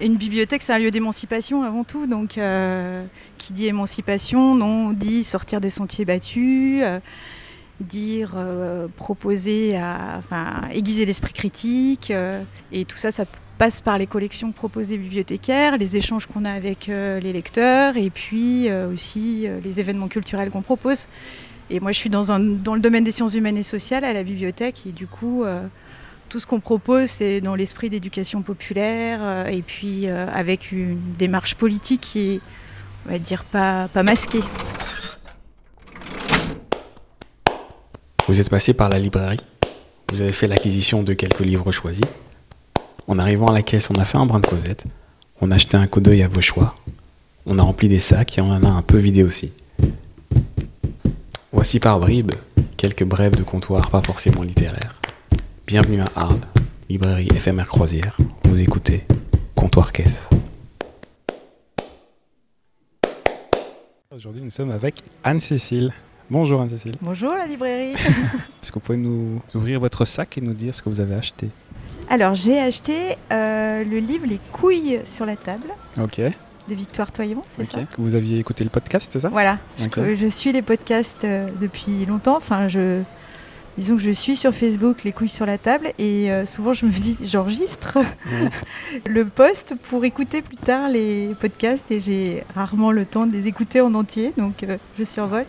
une bibliothèque, c'est un lieu d'émancipation avant tout. Donc, euh, qui dit émancipation, non, dit sortir des sentiers battus, euh, dire euh, proposer, enfin, aiguiser l'esprit critique. et tout ça, ça passe par les collections proposées bibliothécaires, les échanges qu'on a avec les lecteurs, et puis aussi les événements culturels qu'on propose. Et moi, je suis dans, dans le domaine des sciences humaines et sociales à la bibliothèque, et du coup tout ce qu'on propose, c'est dans l'esprit d'éducation populaire euh, et puis euh, avec une démarche politique qui est, on va dire, pas, masquée. Vous êtes passé par la librairie, vous avez fait l'acquisition de quelques livres choisis. En arrivant à la caisse, on a fait un brin de causette, on a acheté un coup d'œil à vos choix, on a rempli des sacs et on en a un peu vidé aussi. Voici par bribes quelques brèves de comptoir pas forcément littéraires. Bienvenue à Arles, librairie éphémère croisière. Vous écoutez Comptoir Caisse. Aujourd'hui, nous sommes avec Anne-Cécile. Bonjour Anne-Cécile. Bonjour la librairie. Est-ce que vous pouvez nous ouvrir votre sac et nous dire ce que vous avez acheté? Alors, j'ai acheté euh, le livre Les couilles sur la table. Ok. De Victoire Toyon, c'est ça? Vous aviez écouté le podcast, c'est ça? Voilà. Je, suis les podcasts euh, depuis longtemps. Enfin, je disons que je suis sur Facebook, les couilles sur la table, et euh, souvent je me dis, j'enregistre le post pour écouter plus tard les podcasts, et j'ai rarement le temps de les écouter en entier, donc euh, je survole.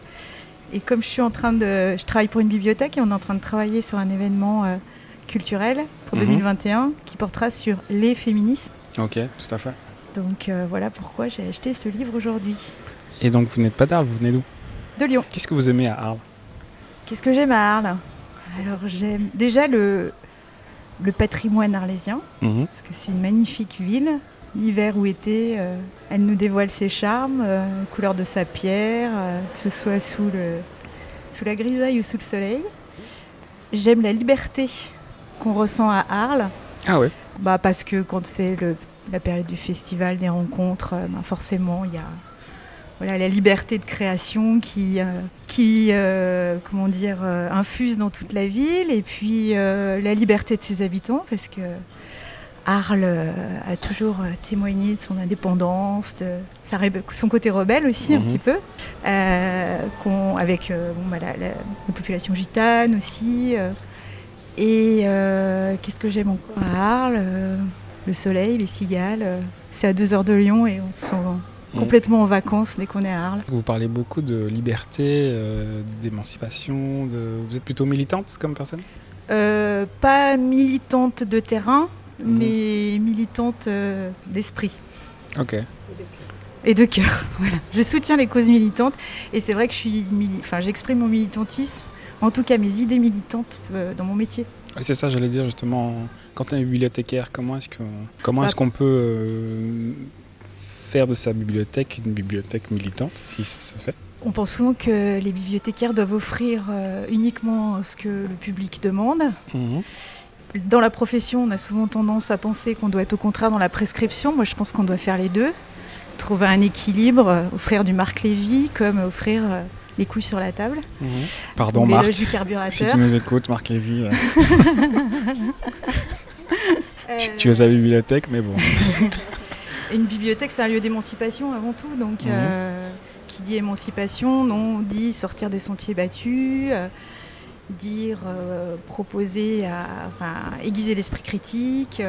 Et comme je suis en train de, je travaille pour une bibliothèque et on est en train de travailler sur un événement euh, culturel pour 2021 mhm. qui portera sur les féminismes. Ok, tout à fait. Donc voilà pourquoi j'ai acheté ce livre aujourd'hui. Et donc vous n'êtes pas d'Arles, vous venez d'où? De Lyon. Qu'est-ce que vous aimez à Arles? Qu'est-ce que j'aime à Arles? Alors j'aime déjà le, le patrimoine arlésien, mhm. parce que c'est une magnifique ville. Hiver ou été, euh, elle nous dévoile ses charmes, euh, couleur de sa pierre, euh, que ce soit sous, le, sous la grisaille ou sous le soleil. J'aime la liberté qu'on ressent à Arles. Ah ouais bah Parce que quand c'est la période du festival, des rencontres, bah forcément, il y a voilà, la liberté de création qui, euh, qui euh, comment dire, euh, infuse dans toute la ville, et puis la liberté de ses habitants, parce que Arles a toujours témoigné de son indépendance, de son côté rebelle aussi un mhm. petit peu, avec bah, la, population gitane aussi. et qu'est-ce que j'aime encore à Arles Le soleil, les cigales. c'est à deux heures de Lyon et on se sent. Complètement en vacances dès qu'on est à Arles. Vous parlez beaucoup de liberté, euh, d'émancipation. De... Vous êtes plutôt militante comme personne? Euh, Pas militante de terrain, mm. mais militante euh, d'esprit. Ok. Et de cœur. Voilà. Je soutiens les causes militantes et c'est vrai que je suis, enfin, j'exprime mon militantisme, en tout cas mes idées militantes dans mon métier. c'est ça, j'allais dire justement. Quand on est bibliothécaire, comment est-ce qu'on comment est-ce bah qu'on peut faire de sa bibliothèque une bibliothèque militante, si ça se fait On pense souvent que les bibliothécaires doivent offrir euh, uniquement ce que le public demande. Mhm. Dans la profession, on a souvent tendance à penser qu'on doit être au contraire dans la prescription. Moi, je pense qu'on doit faire les deux. Trouver un équilibre, euh, offrir du Marc Lévy comme offrir euh, les couilles sur la table. Mhm. Pardon Marc, du carburateur. si tu nous écoutes, Marc Lévy. tu, tu es à la bibliothèque, mais bon. une bibliothèque, c'est un lieu d'émancipation avant tout. Donc, euh, qui dit émancipation, non, dit sortir des sentiers battus, euh, dire euh, proposer, à, enfin, aiguiser l'esprit critique.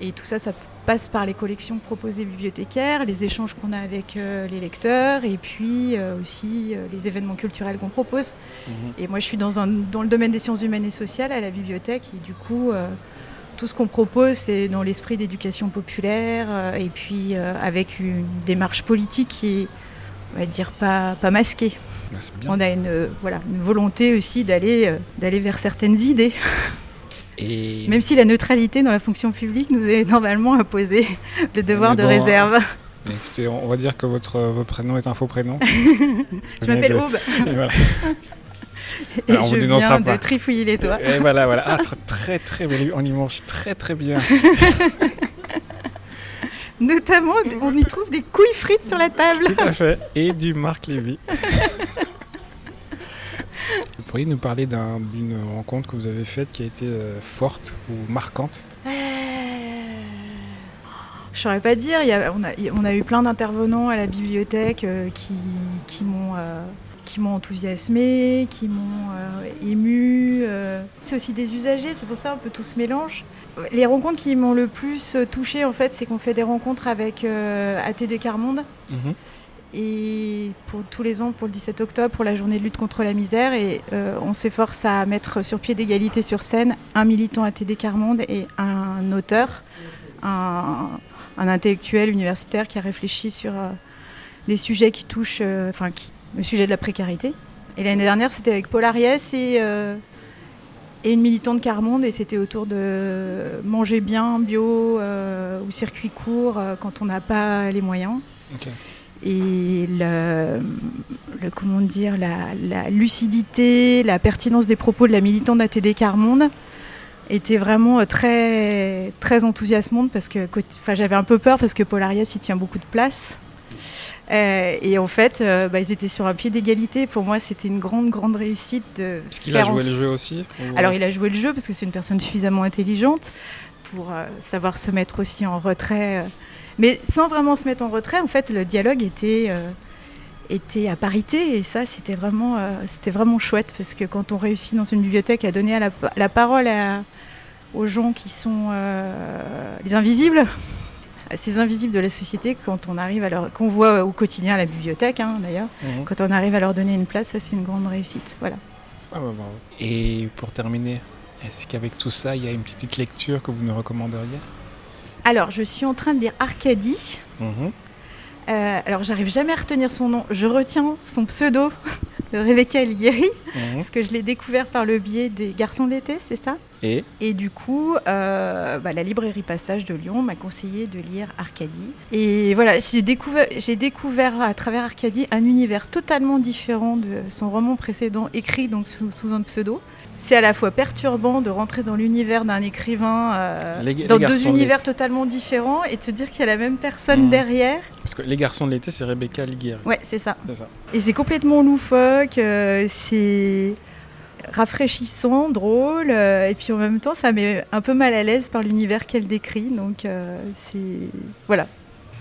et tout ça, ça passe par les collections proposées bibliothécaires, les échanges qu'on a avec les lecteurs et puis aussi les événements culturels qu'on propose. Mhm. Et moi, je suis dans, un, dans le domaine des sciences humaines et sociales à la bibliothèque et du coup, tout ce qu'on propose, c'est dans l'esprit d'éducation populaire euh, et puis euh, avec une démarche politique qui est, on va dire, pas, pas masquée. Ah, on a une, voilà, une volonté aussi d'aller euh, d'aller vers certaines idées. Et... Même si la neutralité dans la fonction publique nous est normalement imposée, le devoir de réserve. Écoutez, on va dire que votre, prénom est un faux prénom. je m'appelle Aube. Et Alors, je on viens de trifouiller les doigts. Et voilà, voilà. Ah, très, très, on y mange très, très bien. Notamment, on y trouve des couilles frites sur la table. Tout à fait. Et du Marc Lévy. vous pourriez nous parler d'une rencontre que vous avez faite qui a été euh, forte ou marquante? Euh, Je saurais pas dire. Il y a, on, a, on, a, eu plein d'intervenants à la bibliothèque euh, qui, qui m'ont euh, qui m'ont enthousiasmé, qui m'ont euh, ému. euh. C'est aussi des usagers, c'est pour ça un peu tout se mélange. Les rencontres qui m'ont le plus touchée, en fait, c'est qu'on fait des rencontres avec euh, ATD Carmonde. Mhm. Et pour tous les ans, pour le 17 octobre, pour la journée de lutte contre la misère, et euh, on s'efforce à mettre sur pied d'égalité sur scène un militant ATD Carmonde et un auteur, un, un intellectuel universitaire qui a réfléchi sur des sujets qui touchent, enfin, qui, le sujet de la précarité. Et l'année dernière, c'était avec Paul Ariès et, euh, et une militante Carmonde, et c'était autour de manger bien, bio euh, ou circuit court euh, quand on n'a pas les moyens. Et le, le- comment dire, la, la lucidité, la pertinence des propos de la militante d'ATD Carmonde était vraiment très, très enthousiasmante parce que j'avais un peu peur parce que Paul Arias y tient beaucoup de place. Euh, et en fait, euh, bah, ils étaient sur un pied d'égalité. Pour moi, c'était une grande, grande réussite de Parce qu'il a en joué le jeu aussi ou- alors il a joué le jeu parce que c'est une personne suffisamment intelligente pour euh, savoir se mettre aussi en retrait. euh. Mais sans vraiment se mettre en retrait, en fait, le dialogue était, euh, était à parité et ça, c'était vraiment, euh, c'était vraiment chouette parce que quand on réussit dans une bibliothèque à donner à la, pa- la parole à- aux gens qui sont euh, les invisibles, ces invisibles de la société, quand on arrive à leur, qu'on voit au quotidien à la bibliothèque hein, d'ailleurs, Mhm. quand on arrive à leur donner une place, ça c'est une grande réussite. Voilà. Ah bah. Et pour terminer, est-ce qu'avec tout ça, il y a une petite lecture que vous nous recommanderiez? Alors, je suis en train de lire Arcadie. Mhm. Euh, alors, j'arrive jamais à retenir son nom. Je retiens son pseudo de Rebecca Elgueri, Mhm. parce que je l'ai découvert par le biais des Garçons de l'été, c'est ça? Et Et du coup, euh, bah, la librairie Passage de Lyon m'a conseillé de lire Arcadie. Et voilà, j'ai découvert, j'ai découvert à travers Arcadie un univers totalement différent de son roman précédent, écrit donc sous, sous un pseudo. C'est à la fois perturbant de rentrer dans l'univers d'un écrivain, euh, Les- les dans deux univers totalement différents, et de se dire qu'il y a la même personne Mhm. derrière. parce que Les Garçons de l'été, c'est Rebecca Liguier. Ouais, c'est ça. C'est ça. Et c'est complètement loufoque, euh, c'est rafraîchissant, drôle, euh, et puis en même temps, ça met un peu mal à l'aise par l'univers qu'elle décrit. Donc, euh, c'est. Voilà,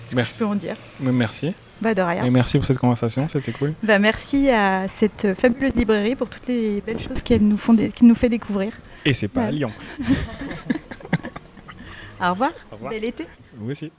ce que je peux en dire. Merci. Bah, de rien. Et merci pour cette conversation, c'était cool. Bah, merci à cette fabuleuse librairie pour toutes les belles choses qu'elle nous, font dé- qu'elle nous fait découvrir. Et c'est pas à. Lyon. Au revoir. Au revoir. Bel été. Vous aussi.